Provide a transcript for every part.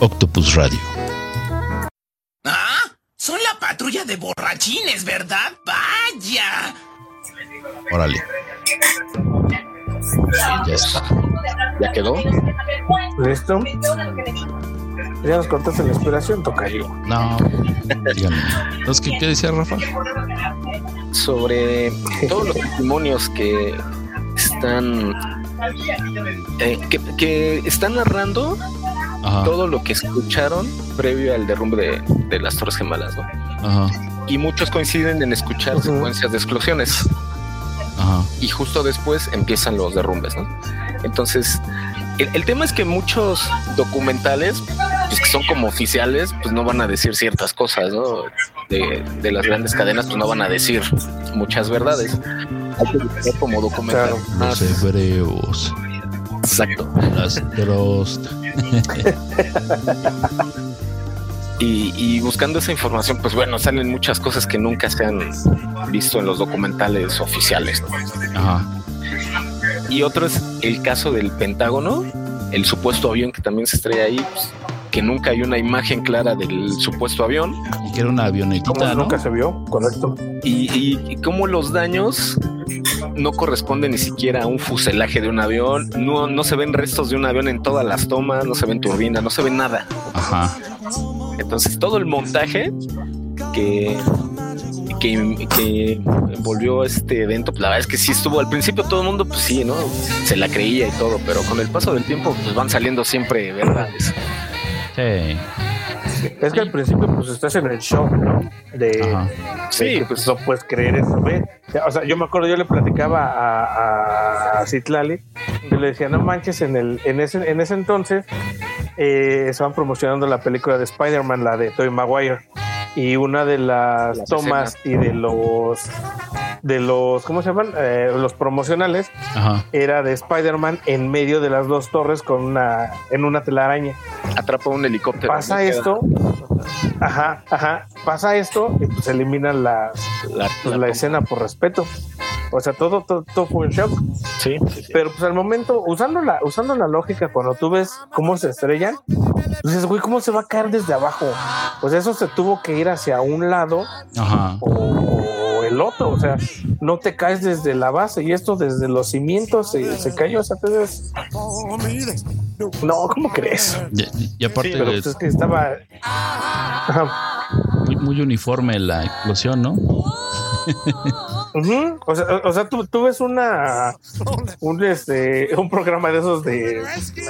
Octopus Radio. Ah, son la patrulla de borrachines, ¿verdad? Vaya. Órale. Ya está. ¿Ya quedó? ¿Listo? Ya nos contaste la inspiración, Tocayo. No, díganme. Entonces, ¿qué, qué decía Rafa? Sobre todos los testimonios que están eh, que, que están narrando Ajá, todo lo que escucharon previo al derrumbe de, de las Torres Gemelas, ¿no? ajá, Y muchos coinciden en escuchar secuencias de explosiones ajá. y justo después empiezan los derrumbes, ¿no? Entonces, el, el tema es que muchos documentales, pues que son como oficiales, pues no van a decir ciertas cosas, ¿no? De, de las grandes cadenas, pues no van a decir muchas verdades. Hay que buscar como documental Claro. Los hebreos. exacto. Las Drost. Y, y buscando esa información, pues bueno, salen muchas cosas que nunca se han visto en los documentales oficiales. Y otro es el caso del Pentágono, el supuesto avión que también se estrella ahí, pues, que nunca hay una imagen clara del supuesto avión Y que era una ¿Cómo avionetita, ¿no? nunca se vio? Correcto. y, y, y cómo los daños no corresponden ni siquiera a un fuselaje de un avión, no, no se ven restos de un avión en todas las tomas, no se ven turbinas, no se ve nada. Ajá. Entonces todo el montaje que, que, que envolvió este evento, pues la verdad es que sí estuvo al principio todo el mundo, pues sí, ¿no? Se la creía y todo, pero con el paso del tiempo, pues van saliendo siempre verdades. Sí. Es que al principio, pues estás en el shock, ¿no? De, Ajá. Sí, de que, pues no puedes creer eso, ¿ve? O sea, yo me acuerdo, yo le platicaba a, a, a Citlali, yo le decía, no manches, en, el, en, ese, en ese entonces eh, estaban promocionando la película de Spider-Man, la de Tobey Maguire, y una de las, Las tomas y de los, de los, ¿cómo se llaman? Eh, los promocionales, Ajá. era de Spider-Man en medio de las dos torres con una, en una telaraña. Atrapa un helicóptero. Pasa esto, ajá, ajá, pasa esto y pues eliminan las, La, pues, la la toma. escena por respeto. O sea, todo, todo, todo fue un shock. Sí, sí, sí. Pero pues al momento, usando la, usando la lógica, cuando tú ves cómo se estrellan, pues dices, güey, ¿cómo se va a caer desde abajo? Pues eso se tuvo que ir hacia un lado Ajá. o, o el otro. O sea, no te caes desde la base y esto desde los cimientos se, se cayó. O sea, entonces, no, ¿cómo crees? Y, y aparte, Pero pues es que estaba. Muy, muy uniforme la explosión, ¿no? Ujú. O sea, o sea tú, tú ves una un este un programa de esos de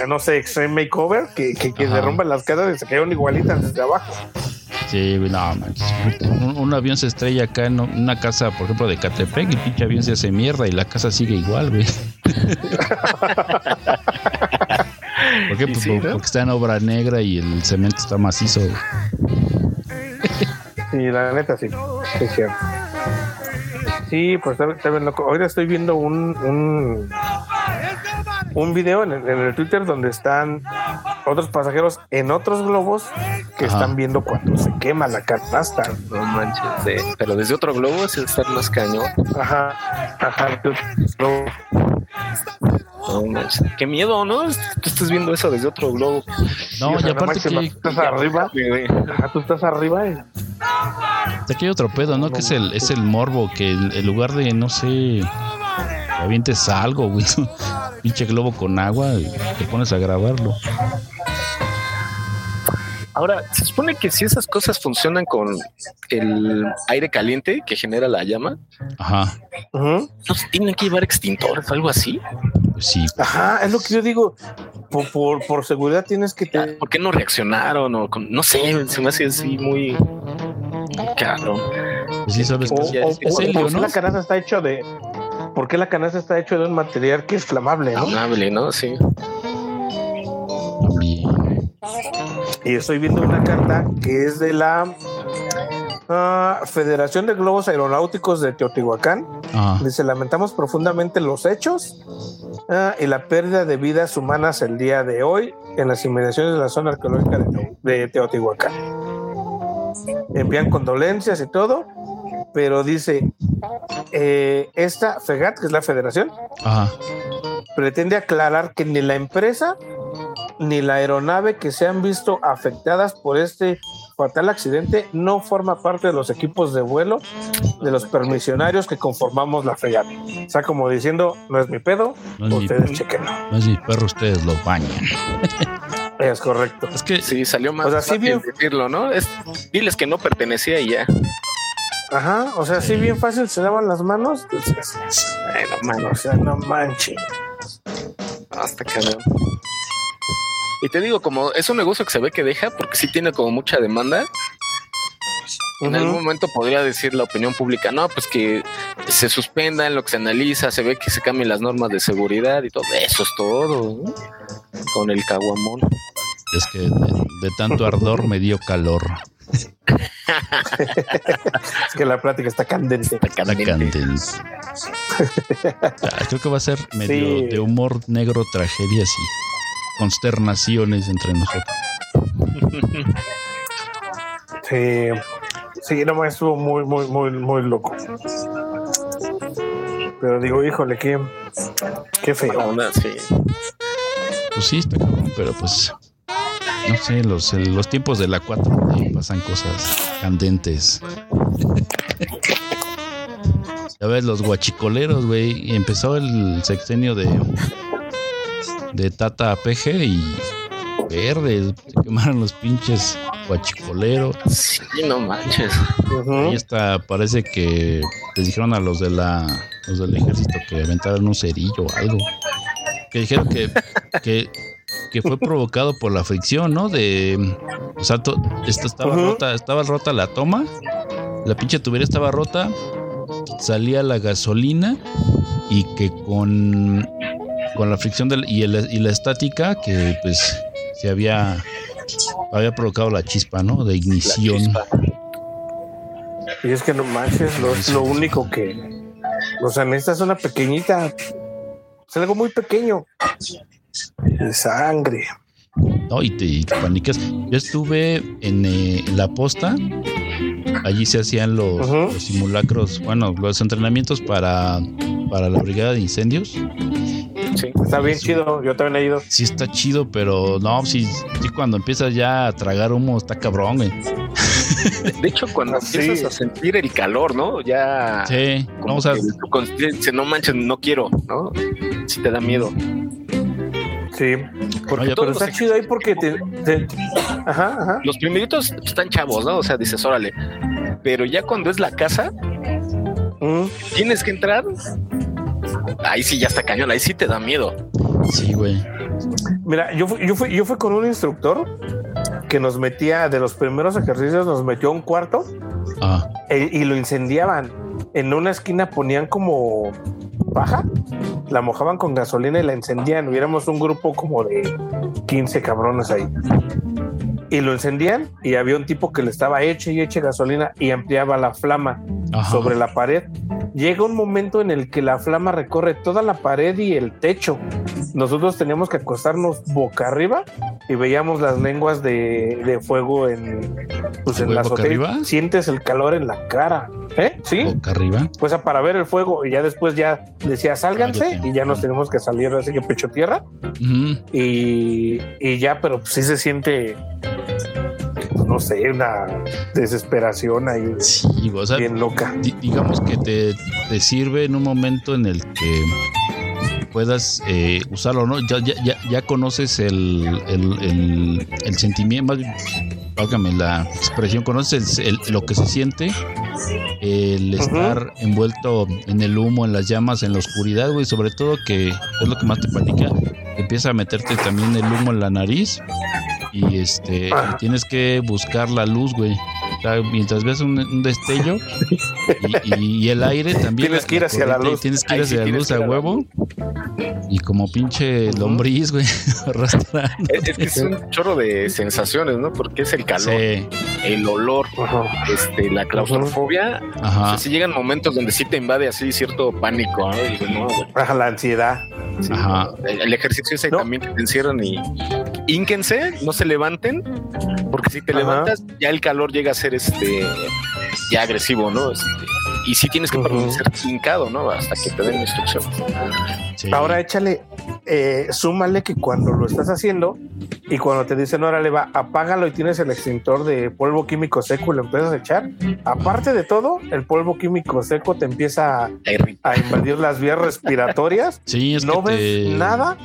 no sé, Extreme Makeover que, que, que derrumban las casas y se cayeron igualitas desde abajo. Sí, güey, no, manches. Un, un avión se estrella acá en una casa, por ejemplo, de Catepec, y el pinche avión se hace mierda y la casa sigue igual, güey. ¿Por qué? Pues sí, por- ¿no? porque está en obra negra y el cemento está macizo. Sí, la neta sí. Sí, es cierto. Sí, pues está, está bien loco. Ahorita estoy viendo un un, un video en el, en el Twitter donde están otros pasajeros en otros globos que Ajá. están viendo cuando se quema la canasta. No manches. sí. Pero desde otro globo es estar más cañón. Ajá, ajá. No, No manches. Qué miedo, ¿no? Tú estás viendo eso desde otro globo. No, o y sea, no aparte que, estás arriba, ajá, tú estás arriba aquí hay otro pedo, ¿no? Que es el, es el morbo, que en en lugar de, no sé, avientes algo, güey, pinche globo con agua, y te pones a grabarlo. Ahora, se supone que si esas cosas funcionan con el aire caliente que genera la llama, Ajá. ¿no se tienen que llevar extintores o algo así? sí. Ajá, es lo que yo digo. Por, por, por seguridad tienes que te... ¿Por qué no reaccionaron? O con- no sé, se me hace así muy caro. Pues sí, sabes O, que o- es o- helio, ¿por qué ¿no? la canasta está hecho de... ¿Por qué la canasta está hecho de un material que es flamable, no? Amable, ¿no? Sí. Y estoy viendo una carta que es de la ah, Federación de Globos Aeronáuticos de Teotihuacán. Ajá. Dice, lamentamos profundamente los hechos ah, y la pérdida de vidas humanas el día de hoy en las inmediaciones de la zona arqueológica de, Teo- de Teotihuacán. Envían condolencias y todo, pero dice, eh, esta FEGAT, que es la federación, pretende aclarar que ni la empresa ni la aeronave que se han visto afectadas por este fatal accidente no forma parte de los equipos de vuelo de los permisionarios que conformamos la fregata. O sea, como diciendo, no es mi pedo, No es mi ustedes chequenlo. No es mi perro, ustedes lo bañan. Es correcto. Es que Sí, salió más O sea, sí fácil bien- decirlo, ¿no? Es, diles que no pertenecía y ya. Ajá, o sea, si bien fácil se daban las manos, pues, bueno, mano, o sea, no manches. Hasta cabrón. Y te digo, como es un negocio que se ve que deja, porque sí tiene como mucha demanda, en algún momento podría decir la opinión pública, no, pues que se suspenda en lo que se analiza, se ve que se cambien las normas de seguridad y todo. Eso es todo, ¿no? Con el caguamón. es que de, de tanto ardor me dio calor. Es que la plática está candente. La candente. Ah, Creo que va a ser medio Sí. de humor negro, tragedias y consternaciones entre nosotros. Sí, sí, no, estuvo muy, muy, muy, muy loco. Pero digo, híjole, qué, qué feo. Onda, sí. Pues sí, está cabrón, pero pues no sé, los, los tiempos de la 4 pasan cosas candentes. Ya ves, los guachicoleros, güey. Empezó el sexenio de de Tata PG y verde. Se quemaron los pinches guachicoleros. Sí, no manches. Ahí está, parece que les dijeron a los de la los del ejército que aventaran un cerillo o algo. Que dijeron que, que, que fue provocado por la fricción, ¿no? De o sea, to- esta estaba rota, estaba rota la toma, la pinche tubería estaba rota, salía la gasolina y que con con la fricción del, y, el- y la estática que pues se había había provocado la chispa, ¿no? De ignición. Y es que no manches, lo, lo único que. O sea, necesitas una pequeñita. Es algo muy pequeño. De sangre. No, y te, y te panicas. Yo estuve en, eh, en la posta. Allí se hacían los, los simulacros, bueno, los entrenamientos para, para la brigada de incendios. Sí. Está bien chido. Yo también he ido. Sí está chido, pero no, sí, sí cuando empiezas ya a tragar humo está cabrón, güey. De, de hecho, cuando Sí. empiezas a sentir el calor, ¿no? Ya. Sí, como vamos a... que tu conciencia dice, no manches, no quiero, ¿no? Si te da miedo. Sí. Porque todos Pero está chido ahí porque te. te- ajá, ajá. los primeritos están chavos, ¿no? O sea, dices, órale. Pero ya cuando es la casa, Mm. tienes que entrar. Ahí sí ya está cañón, ahí sí te da miedo. Sí, güey. Mira, yo fui, yo fui, yo fui con un instructor que nos metía de los primeros ejercicios, nos metió a un cuarto Ah, e- y lo incendiaban. En una esquina ponían como paja, la mojaban con gasolina y la encendían. Hubiéramos un grupo como de 15 cabrones ahí. Y lo encendían y había un tipo que le estaba eche y eche gasolina y ampliaba la flama ajá. sobre la pared. Llega un momento en el que la flama recorre toda la pared y el techo. Nosotros teníamos que acostarnos boca arriba y veíamos las lenguas de, de fuego en, pues en ¿Güey, la azotea. Sientes el calor en la cara. ¿Eh? Sí. Boca arriba. Pues ah, para ver el fuego y ya después ya decía sálganse y ya nos tenemos que salir así que pecho tierra Ujú. y, y ya, pero sí se siente, no sé, una desesperación ahí Sí, o sea, bien loca. di- digamos que te, te sirve en un momento en el que puedas eh, usarlo, ¿no? Ya, ya, ya, ya conoces el, el, el, el sentimiento, válgame la expresión, conoces el- lo que se siente el estar envuelto en el humo, en las llamas, en la oscuridad, güey, sobre todo que es lo que más te panica, empieza a meterte también el humo en la nariz y este y tienes que buscar la luz, güey. O sea, mientras ves un, un destello y, y- y el aire también. Tienes que ir hacia la luz. Tienes que ir sí hacia la luz a huevo. Y como pinche lombriz, güey, arrastrando. Es, es que es un chorro de sensaciones, ¿no? Porque es el calor, Sí, el olor, este, la claustrofobia. O ajá. sea, sí llegan momentos donde sí te invade así cierto pánico, ¿no? La ansiedad. Sí, Ajá. El, el ejercicio ese No. también que te encierran y ínquense, no se levanten, porque si te Ajá. levantas, ya el calor llega a ser este ya agresivo, ¿no? Este, y sí tienes que Ujú. permanecer hincado, ¿no? Hasta que te den instrucciones. sí. Ahora échale, eh, súmale que cuando lo estás haciendo y cuando te dicen, órale, va, apágalo y tienes el extintor de polvo químico seco y lo empiezas a echar, aparte de todo, el polvo químico seco te empieza a, a invadir las vías respiratorias. Sí, es no que ves te- nada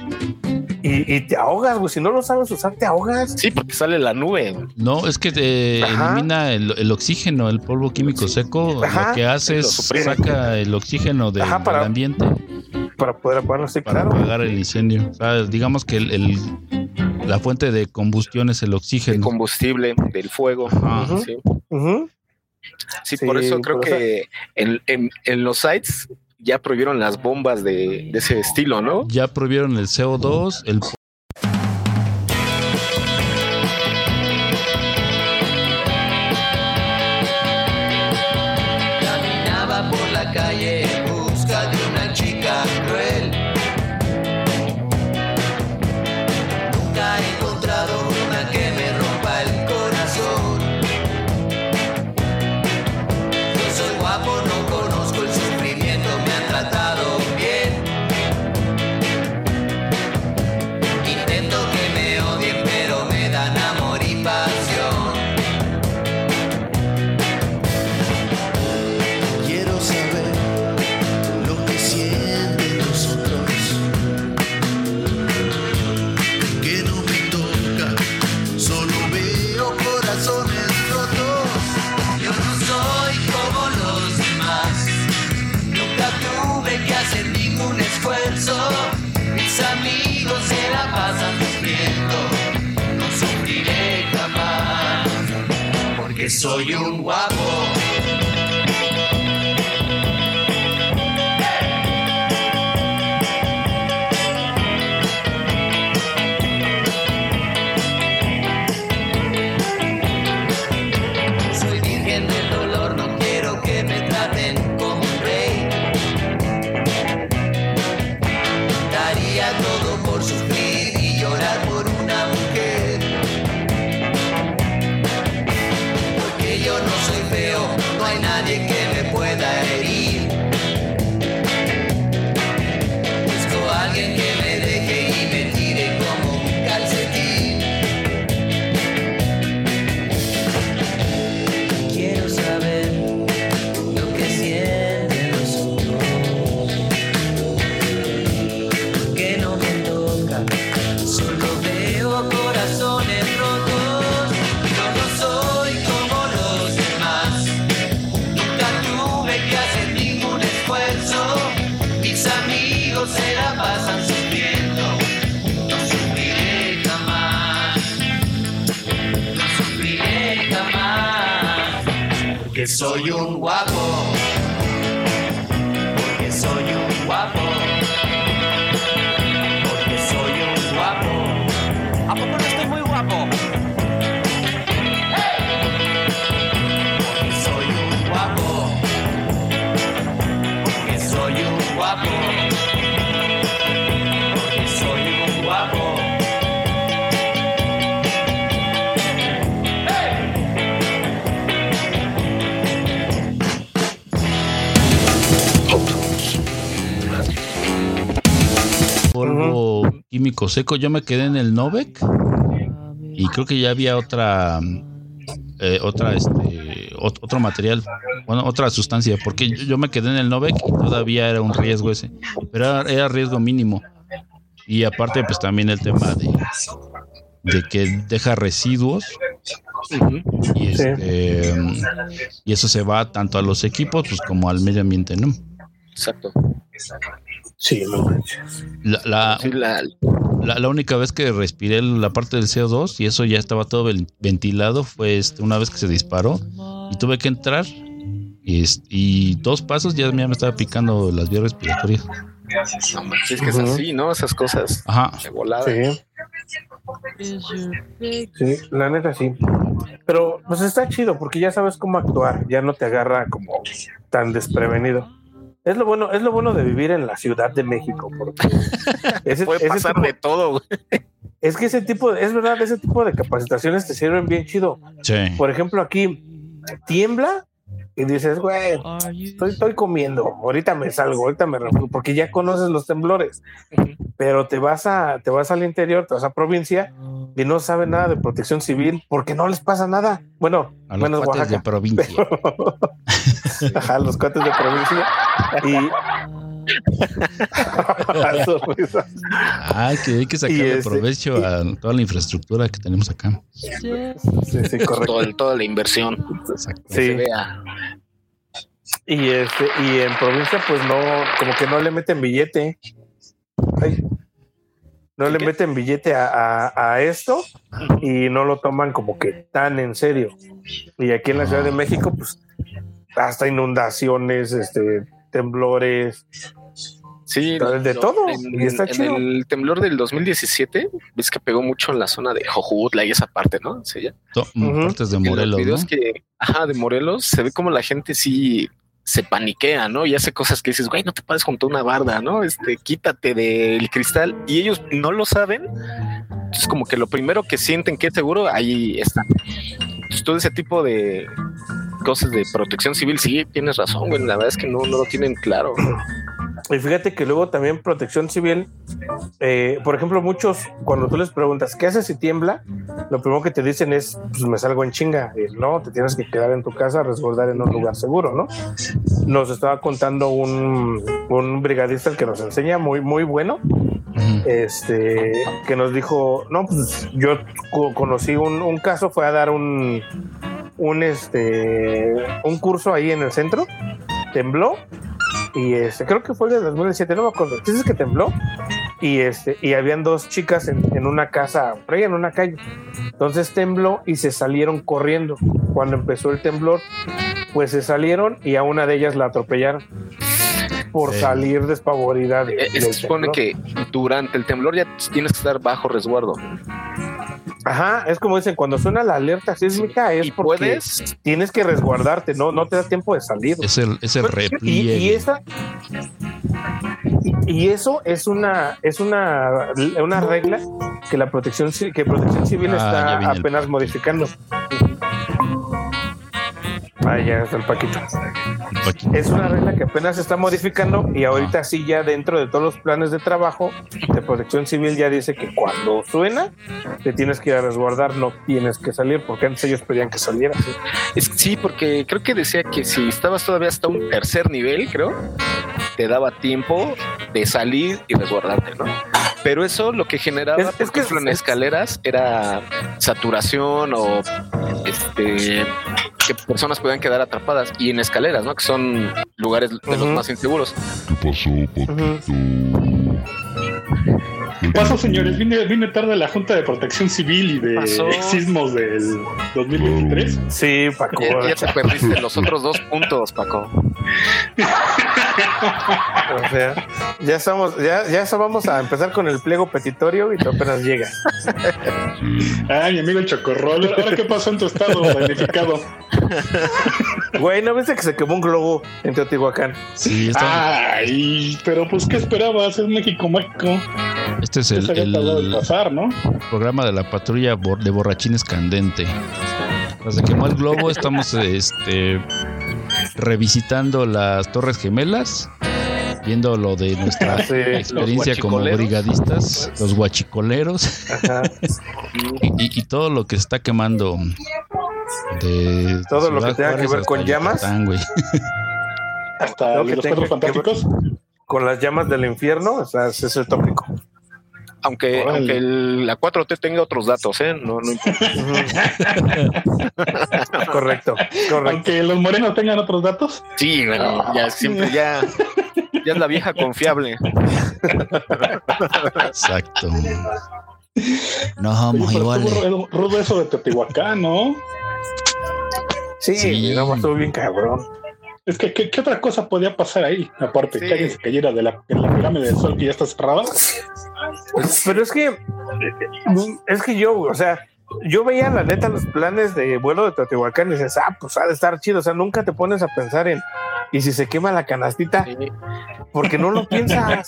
y, y te ahogas, güey. Si no lo sabes usar, te ahogas. Sí, porque sale la nube. No, es que te elimina el, el oxígeno, el polvo químico seco. Ajá. Lo que hace es saca el oxígeno de- Ajá, para- del ambiente Para poder apagarlo, sí, para claro. apagar el incendio. O sea, digamos que el, el- la fuente de combustión es el El oxígeno. combustible del fuego. Ajá. Sí. Ujú. Sí, Sí, por eso creo por que en, en- en los sites ya prohibieron las bombas de, de ese estilo, ¿no? Ya prohibieron el CO2, el soy un guapo. Soy un guapo. Seco. Yo me quedé en el Novec y creo que ya había otra, eh, otra, este, ot- otro material, bueno, otra sustancia, porque yo, me quedé en el Novec y todavía era un riesgo ese, pero era, era riesgo mínimo. Y aparte, pues también el tema de, de que deja residuos y, este, y eso se va tanto a los equipos pues como al medio ambiente, ¿no? Exacto. Sí, no manches. La, la- Sí, la- La, la única vez que respiré la parte del CO2 y eso ya estaba todo ven- ventilado fue este, una vez que se disparó y tuve que entrar y, dos pasos ya me estaba picando las vías respiratorias. no manches, es que es así, ¿no? Esas cosas Ajá. de volada. Sí. Sí, la neta sí. Pero pues está chido porque ya sabes cómo actuar, ya no te agarra como tan desprevenido. Es lo bueno, es lo bueno de vivir en la Ciudad de México, porque ese- Puede pasar tipo- de todo, güey. es que ese tipo, de- es verdad, ese tipo de capacitaciones te sirven bien chido. Sí. Por ejemplo, aquí tiembla y dices, güey, estoy, estoy comiendo, ahorita me salgo, ahorita me refugio, porque ya conoces los temblores, pero te vas a, te vas al interior, te vas a provincia y no saben nada de protección civil porque no les pasa nada. Bueno, A los menos cuates de provincia. Ajá, los cuates de provincia. Y. Ay, que hay que sacarle este- provecho a toda la infraestructura que tenemos acá. sí, sí, correcto. Todo toda la inversión. Exacto. que se Sí. vea. Y este, y en provincia, pues no, como que no le meten billete. Ay. No le ¿Qué? meten billete a, a- a esto y no lo toman como que tan en serio. Y aquí en la Ciudad de México, pues hasta inundaciones, este, temblores. Sí, De todo, En, y está en chido. el temblor del 2017, ves que pegó mucho en la zona de Jojutla y esa parte, ¿no? Sí, ya. To- Ujú. Partes de En los Morelos, ¿no? videos que, ajá, de Morelos, se ve como la gente sí se paniquea, ¿no? Y hace cosas que dices, güey, no te pares junto a una barda, ¿no? Este, quítate del cristal y ellos no lo saben. Entonces, como que lo primero que sienten que es seguro, ahí está. Entonces, todo ese tipo de cosas de protección civil, sí, tienes razón, güey. La verdad es que no, no lo tienen claro. Y fíjate que luego también protección civil, eh, por ejemplo, muchos, cuando tú les preguntas, ¿qué haces si tiembla? Lo primero que te dicen es, pues me salgo en chinga. No, te tienes que quedar en tu casa, resguardar en un lugar seguro, ¿no? Nos estaba contando un, un brigadista el que nos enseña, muy, muy bueno, este, que nos dijo, no, pues yo co- conocí un caso, fue a dar un, un, este, un curso ahí en el centro, tembló y este, creo que fue el de 2017, no me acuerdo. Dices que tembló y este, y habían dos chicas en, en una casa, por ahí en una calle. Entonces tembló y se salieron corriendo. Cuando empezó el temblor, pues se salieron y a una de ellas la atropellaron por Sí. salir despavorida. de- Eh, Se supone temblor. que durante el temblor ya tienes que estar bajo resguardo. Ajá, es como dicen, cuando suena la alerta sísmica es Y porque puedes, tienes que resguardarte, no, no te da tiempo de salir. Es el, es el Y, repliegue. y esa y, y eso es una es una, una regla que la protección ci- que protección civil Ah, está el apenas modificando. Ah, ya está el paquito. Es una regla que apenas se está modificando y ahorita sí ya dentro de todos los planes de trabajo de protección civil ya dice que cuando suena te tienes que ir a resguardar, no tienes que salir porque antes ellos pedían que salieras. ¿sí? porque creo que decía que si estabas todavía hasta un tercer nivel, creo, te daba tiempo de salir y resguardarte, ¿no? Pero eso lo que generaba, Es- es que en es- escaleras era saturación o este que personas podían quedar atrapadas y en escaleras, ¿no? Que son lugares de los más inseguros. ¿Qué pasó, señores? Vine, vine tarde a la Junta de Protección Civil y de Pasó. sismos del 2023. Sí, Paco. Ya, ya te perdiste los otros dos puntos, Paco. O sea, ya estamos, ya, ya eso vamos a empezar con el pliego petitorio y tú apenas llega. Ay, mi amigo el Chocorrol. ¿Ahora qué pasó en tu estado damnificado? Güey, ¿no viste que se quemó un globo en Teotihuacán? Sí, Ah, está- Ay, pero pues, ¿qué esperabas? Es México mágico. este es el, en el pasar, ¿no? programa de la patrulla de borrachines candente. De quemó el globo, estamos este, revisitando las Torres Gemelas, viendo lo de nuestra Sí, experiencia los como brigadistas, los guachicoleros Ajá. y, y- todo lo que se está quemando. De Todo lo que tenga que ver con llamas. Yucatán, güey. Hasta que los ver- fantásticos. Con las llamas del infierno, o sea, ese es el tópico. Aunque, Órale. aunque el- la 4T tenga otros datos, ¿eh? No, no importa. correcto, correcto. Aunque los morenos tengan otros datos. Sí, bueno, ya siempre, ya, ya es la vieja confiable. Exacto. No Oye, somos pero iguales. estuvo rudo- rudo eso de Teotihuacán, ¿no? Sí, Sí. no, estuvo bien cabrón. Es que, ¿qué, qué otra cosa podía pasar ahí? Aparte, Sí. que alguien se cayera de la, de la pirámide del sol que ya está cerrada. Pero es que, es que yo, o sea, yo veía la neta los planes de vuelo de Teotihuacán y dices, ah, pues ha de estar chido. O sea, nunca te pones a pensar en, y si se quema la canastita, Sí. porque no lo piensas.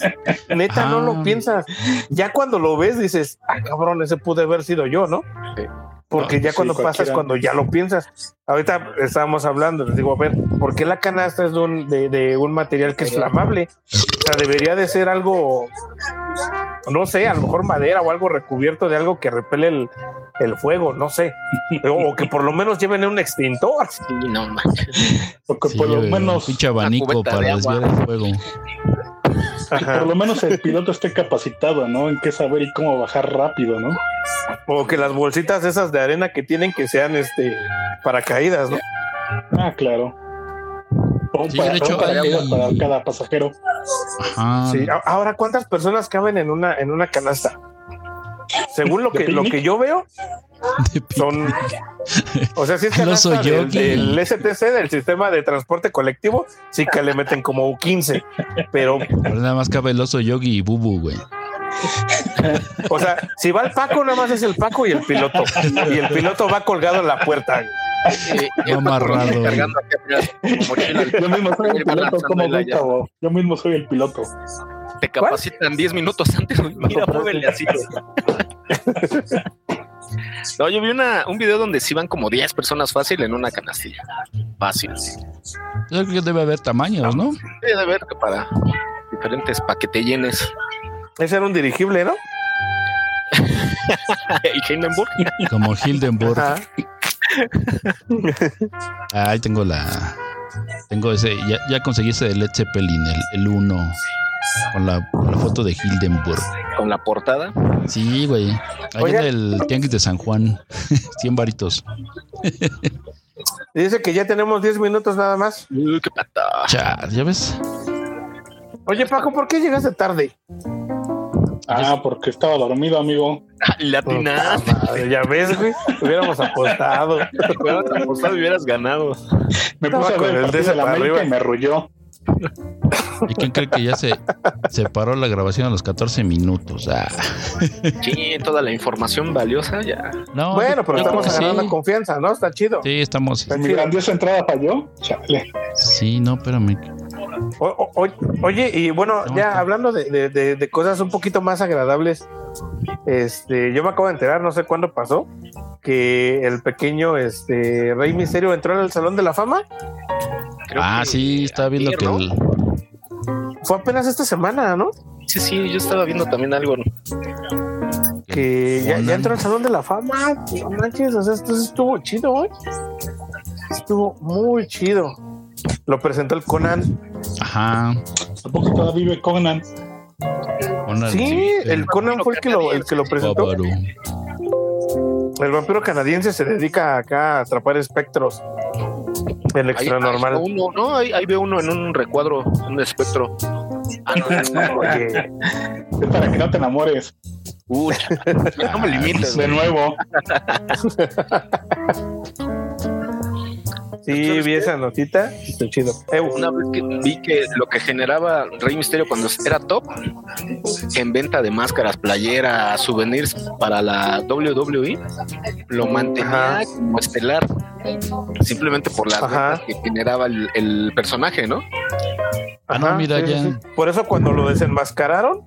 Neta, no Ah. lo piensas. Ya cuando lo ves, dices, ah, cabrón, ese pude haber sido yo, ¿no? Sí. Porque ya sí, cuando pasa es cualquiera. cuando ya lo piensas. Ahorita estábamos hablando, les digo, a ver, ¿por qué la canasta es de un, de, de un material que es flamable? O sea, debería de ser algo, no sé, a lo mejor madera o algo recubierto de algo que repele el, el fuego, no sé. O, o que por lo menos lleven un extintor. Sí, no manches. Porque Sí, por lo menos, pinche abanico cubeta para desviar el fuego. Ajá. por lo menos el piloto esté capacitado, ¿no? En qué saber y cómo bajar rápido, ¿no? O que las bolsitas esas de arena que tienen que sean este paracaídas, ¿no? Ah, claro. O Sí, para, de hecho, un para cada pasajero. Ajá. Sí. Ahora, ¿cuántas personas caben en una, en una canasta? Según lo ¿De que, lo que yo veo, son. O sea, si es canasta del, yogi. del STC, del sistema de transporte colectivo, sí que le meten como 15. Pero, Pero nada más cabe el oso yogi y bubu, güey. o sea, si va el Paco, nada más es el Paco y el piloto. Y el piloto va colgado en la puerta. Eh, No amarrado. Yo mismo soy el piloto, como. Gustavo. Yo mismo soy el piloto. Te capacitan 10 minutos antes. güey. Mira, muévele así. No, yo vi una, un video donde se iban como 10 personas fácil en una canastilla. Fácil. Yo creo que debe haber tamaños, ¿no? Debe que para diferentes para que te llenes. Ese era un dirigible, ¿no? y Hindenburg. Como Hildenburg. Ajá. Ahí tengo la. Tengo ese. Ya, ya conseguí ese de Led Zeppelin, el, el 1. Con la, con la foto de Hildenburg. Con la portada. Sí, güey. Ahí Oigan. en el Tianguis de San Juan. 100 varitos. Dice que ya tenemos 10 minutos nada más. Uy, qué pata. Chas, ¿ya ves? Oye, Paco, ¿por qué llegaste tarde? Ah, porque estaba dormido, amigo. Latina. Ya ves, güey. Hubiéramos apostado. Hubieras apostado y hubieras ganado. Me puse a con ver el el de la para América arriba. y me arrulló. ¿Y quién cree que ya se, se paró la grabación a los 14 minutos? Ah. Sí, toda la información valiosa ya. No, Bueno, pero estamos agarrando sí. confianza, ¿no? Está chido. Sí, estamos. Está Mi grandiosa entrada falló. Chale. Sí, no, espérame. O- o- o- oye, y bueno, No, ya está- hablando de, de- de- de cosas un poquito más agradables, este, yo me acabo de enterar, no sé cuándo pasó, que el pequeño este, Rey Misterio entró en el Salón de la Fama. Creo Ah, que sí, estaba viendo ayer, que ¿no? el. Fue apenas esta semana, ¿no? Sí, sí, yo estaba viendo también algo. Que ya, ya entró al Salón de la Fama. No manches, o sea, esto estuvo chido, güey. Estuvo muy chido. Lo presentó el Conan. Ajá. ¿A poco todavía vive Conan? Conan, Sí, el Conan fue el que lo, el que lo presentó. El vampiro canadiense se dedica acá a atrapar espectros. El extra ahí normal. uno, no, ahí, ahí veo uno en un recuadro, un espectro. Ah, no, no, no, Oye, Es para que no te enamores. Uy, no me limites. De nuevo. sí, vi esa notita. Está chido. Una vez que vi que lo que generaba Rey Misterio cuando era top en venta de máscaras, playeras, souvenirs para la WWE, lo mantenía Ajá. como estelar. Simplemente por las ventas que generaba el, el personaje, ¿no? Ah, no, mira, ya. Por eso cuando lo desenmascararon,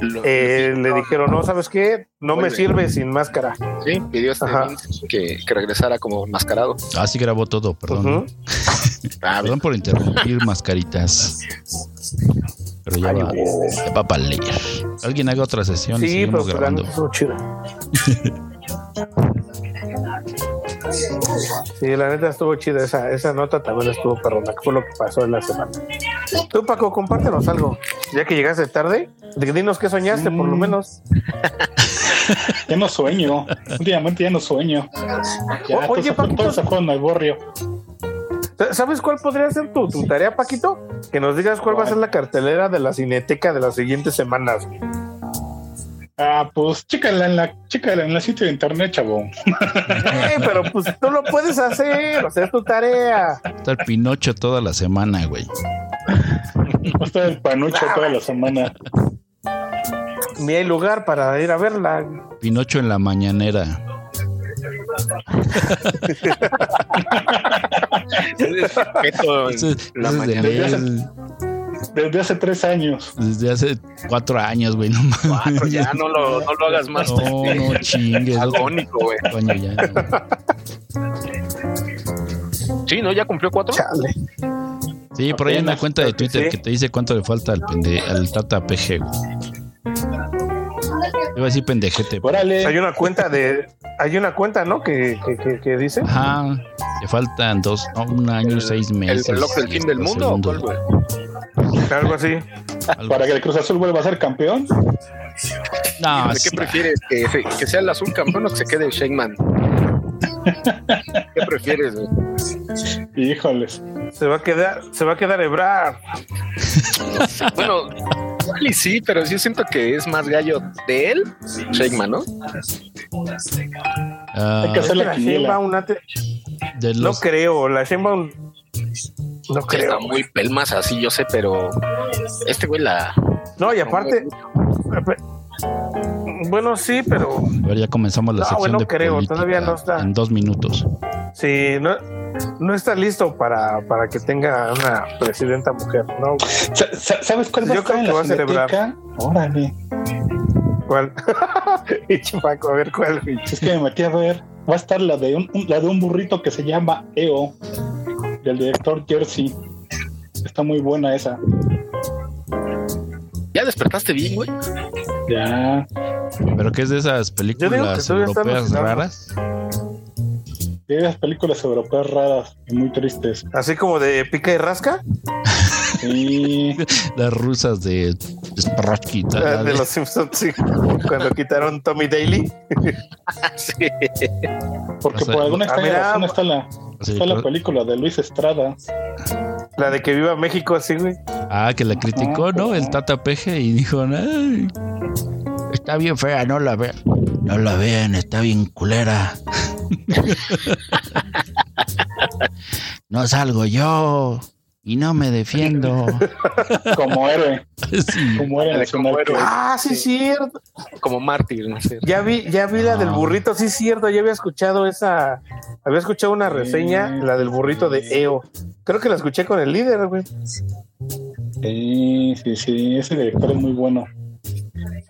Lo- eh, le dijeron, no, ¿sabes qué? No me sirve sin máscara. Sí, pidió este que, que regresara como enmascarado. Ah, sí grabó todo, perdón. Ah, Perdón por interrumpir mascaritas. Pero ya va, ya va a valer. Alguien haga otra sesión Sí, pero grabando. chido. Sí, la neta estuvo chida. Esa, esa nota también estuvo perrona, que fue lo que pasó en la semana. Tú, Paco, compártenos algo. Ya que llegaste tarde, de- dinos qué soñaste, por lo menos. Ya no sueño. Últimamente ya no sueño. Ya, O- oye, se- Paquito. todos se fueron al borrio. ¿Sabes cuál podría ser tu, tu tarea, Paquito? Que nos digas cuál va a ser la cartelera de la cineteca de las siguientes semanas. Ah, pues chécala en la, chécala en la sitio de internet, chavo. Eh, pero pues tú lo puedes hacer, o sea, es tu tarea. Está el Pinocho toda la semana, güey. Va a estar el panucho toda la semana. Ni hay lugar para ir a verla. Pinocho en la mañanera. Respeto en Ese- la ese es de mañana. Lel. Desde hace tres años. Desde hace cuatro años, güey. No. Cuatro, ya no lo, no lo hagas más. No, no chingues. Agónico, güey. Coño, ya. Sí, ¿no? ¿Ya cumplió cuatro? Chale. Sí, por ahí hay una cuenta de Twitter sí. que te dice cuánto le falta al, pende, al Tata PG, güey. Iba a decir pendejete. Órale. Hay una cuenta de. Hay una cuenta, ¿no? Que, que, que, que dice. Ajá, le faltan dos, no, un año, El- seis ¿El meses. reloj del fin del mundo o segundos, cuál, güey? Algo así. algo Para que el Cruz Azul vuelva a ser campeón. No, ¿De sí, qué prefieres? ¿Que, que sea el azul campeón o que se quede Shakeman? ¿Qué prefieres, güey? Híjoles. Se va a quedar, se va a quedar Ebrard. Bueno, igual y sí, pero yo siento que es más gallo de él, Shakeman, ¿no? ah, Hay que hacer la la no te- de No los, creo, la Sheinbaum no creo. está muy pelmas así, yo sé, pero este güey la. No, y aparte, bueno, sí, pero a ver, ya comenzamos la No, sección bueno, de creo, política todavía no está. en dos minutos. sí, no, no está listo para, para que tenga una presidenta mujer, ¿no? Sa- sa- ¿Sabes cuál va a Yo estar creo en que la va a celebrar. Órale. ¿Cuál? y a ver cuál. Es que me metí a ver. Va a estar la de un, un- la de un burrito que se llama EO, del director Jersey. Está muy buena esa. ¿Ya despertaste bien, güey? Ya. Pero que es de esas películas europeas raras. Sí, Esas películas europeas raras y muy tristes. Así como de pica y rasca, Sí. Las rusas de Sprachki. ah, de los Simpsons, sí. Cuando quitaron Tommy Daly. Sí. Porque O sea, por alguna ah, extraña mira, razón está la, Sí, está la película de Luis Estrada. La de que viva México, así, güey. Ah, que la criticó, ¿no? El Tata Peje y dijo, "Ay, está bien fea, no la vean. No la vean, está bien culera. no salgo yo y no me defiendo. Como héroe. Sí. Como héroe héroe. Ah, sí, cierto. Como mártir, no sé. Ya vi, ya vi la del burrito, sí, cierto. Ya había escuchado esa. Había escuchado una reseña, la del burrito de EO. Creo que la escuché con el líder, güey. Sí, sí, sí. Ese director es muy bueno.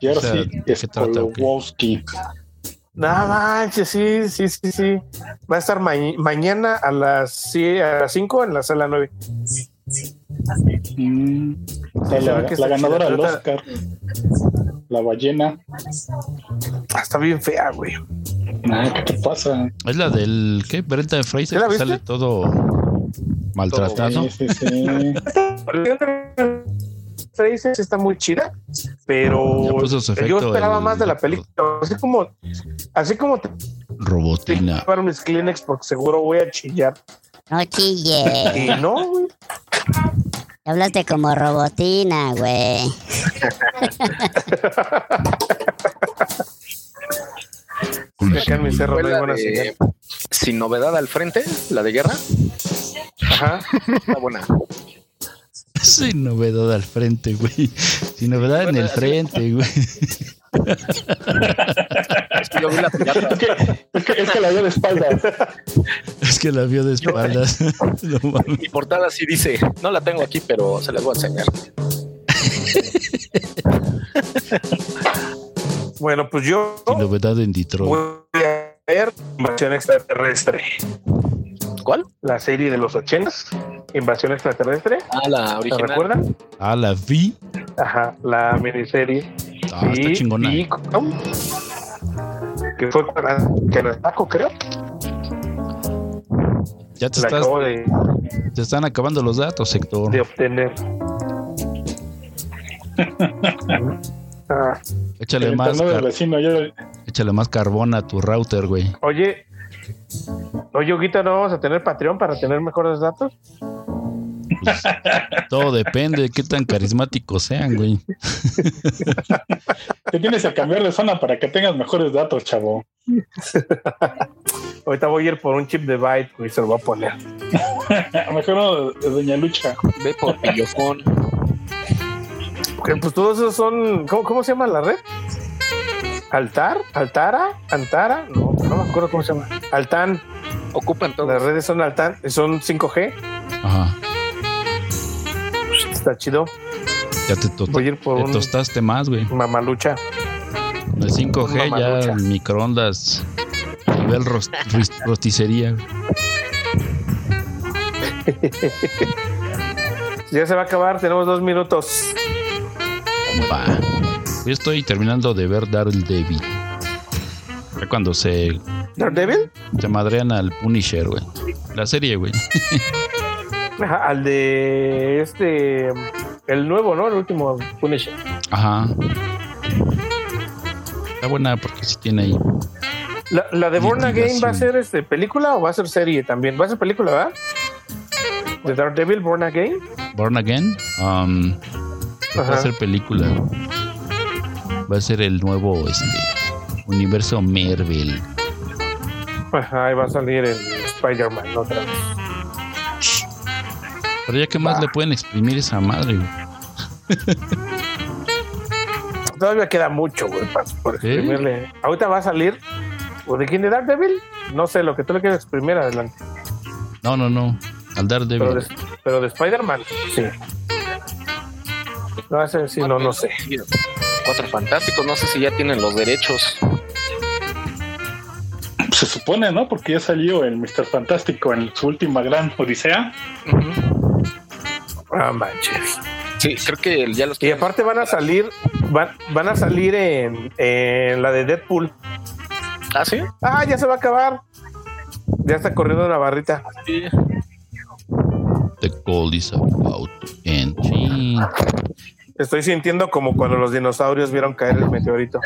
Jersey ¿de qué trata, o qué? Spolowski. No manches, sí, sí, sí, sí. Va a estar ma- mañana a las, sí, a las 5 en la sala 9. Mm, la, la ganadora del Oscar. La ballena. Ah, Está bien fea, güey. Ah, ¿Qué te pasa? Es la del, ¿qué? Brenta de Fraser, ¿Ya la que sale todo maltratado. Sí, sí, sí. Fraser está muy chida, pero yo esperaba el- más de la película. Así como, así como te Robotina. para mis Kleenex porque seguro voy a chillar. No chille. Y no, güey. Hablaste como robotina, güey. Acá en mi cerro Fue no hay la buena de señal. Sin novedad al frente, la de guerra. Ajá. Está buena. Sin novedad al frente, güey. Sin novedad en el frente, güey. Es que yo vi la pirata. Es que, es que, es que la dio de espaldas. Es que la vio de espaldas. No. Mi portada sí dice, no la tengo aquí, pero se las voy a enseñar. Bueno, pues yo Sin novedad en Detroit. voy a ver Invasión Extraterrestre. ¿Cuál? La serie de los 80 Invasión Extraterrestre. Ah, la ¿La original. recuerdan? Ah, la vi. Ajá, la miniserie. Ah, está Y- chingona. y- ¿cómo? que fue la saco, creo. Ya te, estás, de, te están acabando los datos, Héctor. de obtener. Ah, Échale más, vecino. Yo, échale más carbón a tu router, güey. oye, oye, Huguito, ¿no vamos a tener Patreon para tener mejores datos? Todo depende de qué tan carismáticos sean, güey. te tienes que cambiar de zona para que tengas mejores datos, chavo. Ahorita voy a ir por un chip de Byte y se lo voy a poner. Mejor no, de Doña Lucha. Ve por pillofón. Que, pues todos esos son. ¿cómo, cómo se llama la red? ¿Altar? ¿Altara? ¿Antara? No, no me acuerdo cómo se llama. Altan. Ocupan todo. Las redes son Altan, son 5G. Ajá. Está chido. Ya te, to- Voy a ir por te un- tostaste más, güey. Mamalucha. El 5G ya Mamalucha. el microondas. Nivel rosticería. Ya se va a acabar, tenemos dos minutos. Va. Yo estoy terminando de ver Daredevil. Ya cuando se, ¿Daredevil? se madrean al Punisher, güey. La serie, güey. Ajá, al de este. El nuevo, ¿no? El último Punisher. Ajá. Está buena porque sí tiene ahí. La, la de Born Again va a ser este, película o va a ser serie también? Va a ser película, ¿verdad? De Daredevil, Born Again. Born Again. um, va a ser película. Va a ser el nuevo este, universo Marvel. Ajá, ahí va a salir el Spider-Man otra vez. Pero ya que más le pueden exprimir esa madre, güey. Todavía queda mucho, güey, para, exprimirle. Ahorita va a salir. ¿O de quién de Daredevil? No sé, lo que tú le quieras exprimir adelante. No, no, no. Al Pero Daredevil. de, pero de Spider-Man, sí. No, ese sí, no, no sé. Cuatro fantásticos, no sé si ya tienen los derechos. Se supone, ¿no? Porque ya salió el Mr. Fantástico en su última gran odisea. Ah, manches. Sí, creo que ya los Y aparte van a salir, van, van a salir en, en la de Deadpool. ¿Ah, sí? Ah, ya se va a acabar. Ya está corriendo la barrita. Sí. The call is about to end. Sí. Estoy sintiendo como cuando los dinosaurios vieron caer el meteorito.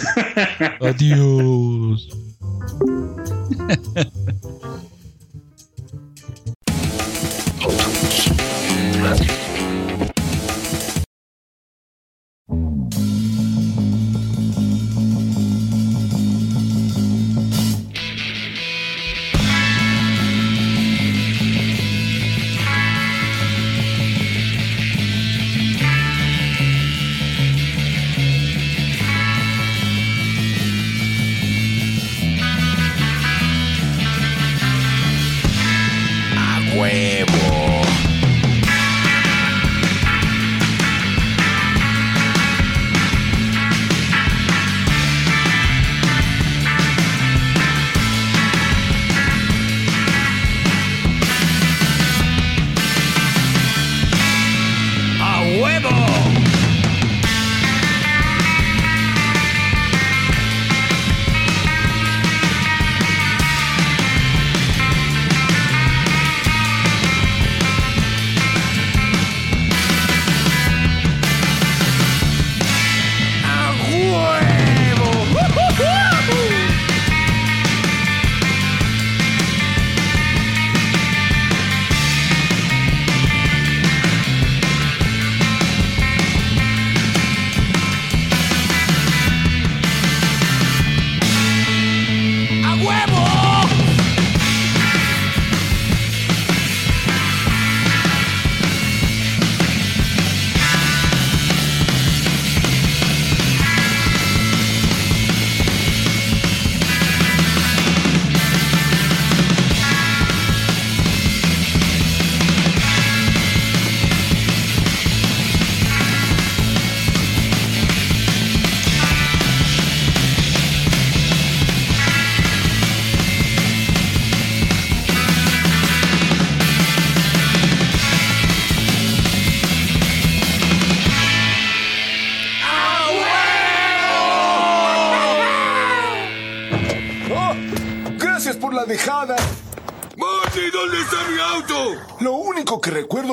Adiós. Thank. ¡A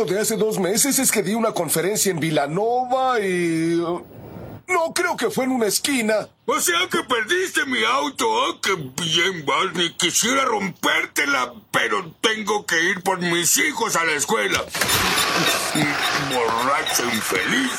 de hace dos meses es que di una conferencia en Vilanova y... uh, No creo que fue en una esquina. O sea que perdiste mi auto. ¡Ah, qué bien, Barney! Quisiera rompértela, pero tengo que ir por mis hijos a la escuela. Borracho infeliz.